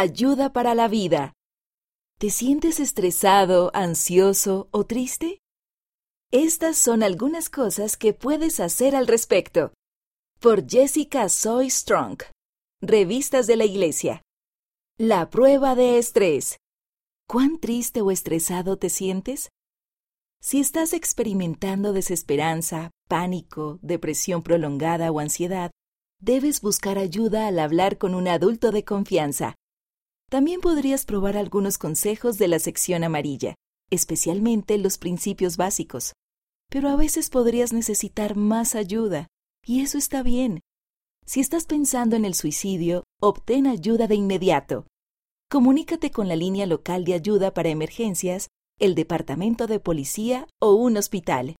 Ayuda para la vida. ¿Te sientes estresado, ansioso o triste? Estas son algunas cosas que puedes hacer al respecto. Por Jessica Soy Strong. Revistas de la Iglesia. La prueba de estrés. ¿Cuán triste o estresado te sientes? Si estás experimentando desesperanza, pánico, depresión prolongada o ansiedad, debes buscar ayuda al hablar con un adulto de confianza. También podrías probar algunos consejos de la sección amarilla, especialmente los principios básicos. Pero a veces podrías necesitar más ayuda, y eso está bien. Si estás pensando en el suicidio, obtén ayuda de inmediato. Comunícate con la línea local de ayuda para emergencias, el departamento de policía o un hospital.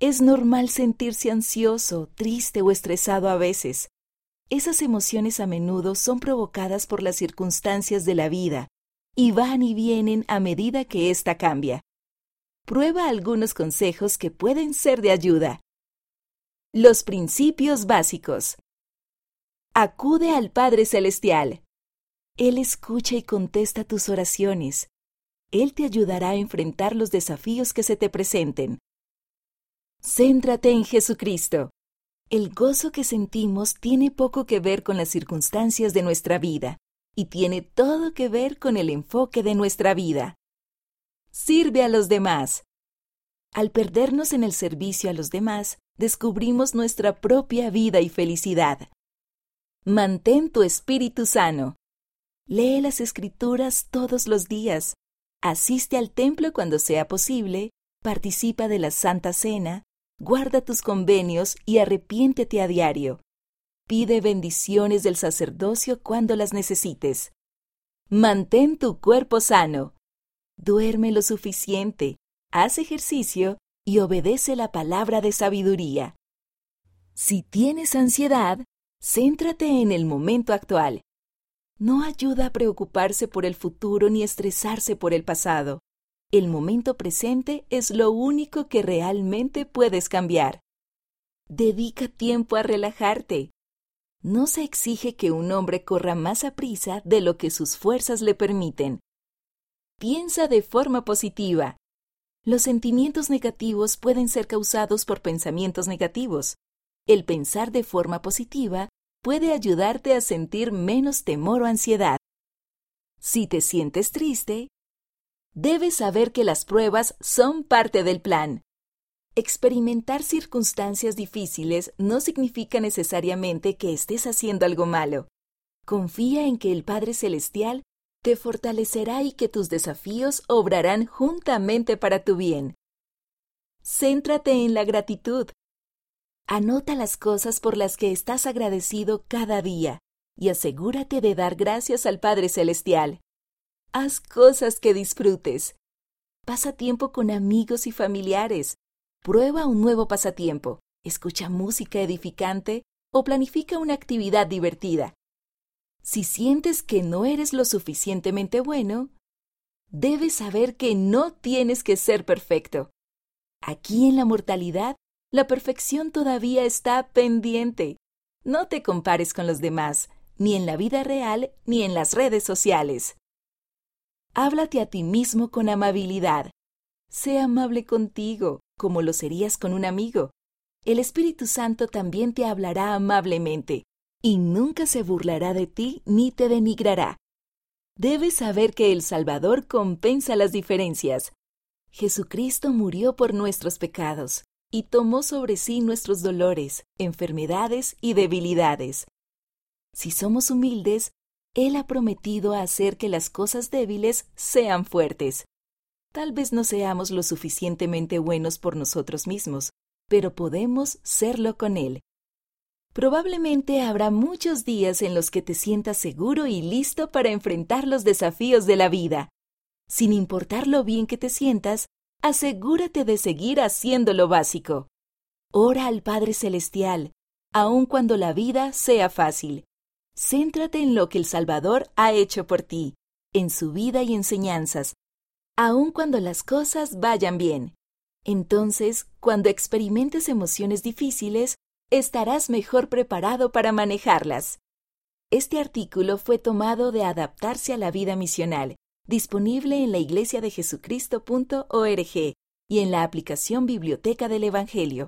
Es normal sentirse ansioso, triste o estresado a veces. Esas emociones a menudo son provocadas por las circunstancias de la vida y van y vienen a medida que ésta cambia. Prueba algunos consejos que pueden ser de ayuda. Los principios básicos. Acude al Padre Celestial. Él escucha y contesta tus oraciones. Él te ayudará a enfrentar los desafíos que se te presenten. Céntrate en Jesucristo. El gozo que sentimos tiene poco que ver con las circunstancias de nuestra vida y tiene todo que ver con el enfoque de nuestra vida. Sirve a los demás. Al perdernos en el servicio a los demás, descubrimos nuestra propia vida y felicidad. Mantén tu espíritu sano. Lee las escrituras todos los días. Asiste al templo cuando sea posible. Participa de la Santa Cena guarda tus convenios y arrepiéntete a diario. Pide bendiciones del sacerdocio cuando las necesites. Mantén tu cuerpo sano. Duerme lo suficiente, haz ejercicio y obedece la palabra de sabiduría. Si tienes ansiedad, céntrate en el momento actual. No ayuda a preocuparse por el futuro ni estresarse por el pasado. El momento presente es lo único que realmente puedes cambiar. Dedica tiempo a relajarte. No se exige que un hombre corra más a prisa de lo que sus fuerzas le permiten. Piensa de forma positiva. Los sentimientos negativos pueden ser causados por pensamientos negativos. El pensar de forma positiva puede ayudarte a sentir menos temor o ansiedad. Si te sientes triste, debes saber que las pruebas son parte del plan. Experimentar circunstancias difíciles no significa necesariamente que estés haciendo algo malo. Confía en que el Padre Celestial te fortalecerá y que tus desafíos obrarán juntamente para tu bien. Céntrate en la gratitud. Anota las cosas por las que estás agradecido cada día y asegúrate de dar gracias al Padre Celestial. Haz cosas que disfrutes. Pasa tiempo con amigos y familiares. Prueba un nuevo pasatiempo. Escucha música edificante o planifica una actividad divertida. Si sientes que no eres lo suficientemente bueno, debes saber que no tienes que ser perfecto. Aquí en la mortalidad, la perfección todavía está pendiente. No te compares con los demás, ni en la vida real ni en las redes sociales háblate a ti mismo con amabilidad. Sé amable contigo, como lo serías con un amigo. El Espíritu Santo también te hablará amablemente, y nunca se burlará de ti ni te denigrará. Debes saber que el Salvador compensa las diferencias. Jesucristo murió por nuestros pecados y tomó sobre sí nuestros dolores, enfermedades y debilidades. Si somos humildes, él ha prometido hacer que las cosas débiles sean fuertes. Tal vez no seamos lo suficientemente buenos por nosotros mismos, pero podemos serlo con Él. Probablemente habrá muchos días en los que te sientas seguro y listo para enfrentar los desafíos de la vida. Sin importar lo bien que te sientas, asegúrate de seguir haciendo lo básico. Ora al Padre Celestial, aun cuando la vida sea fácil. Céntrate en lo que el Salvador ha hecho por ti, en su vida y enseñanzas, aun cuando las cosas vayan bien. Entonces, cuando experimentes emociones difíciles, estarás mejor preparado para manejarlas. Este artículo fue tomado de Adaptarse a la vida misional, disponible en la iglesiadejesucristo.org y en la aplicación Biblioteca del Evangelio.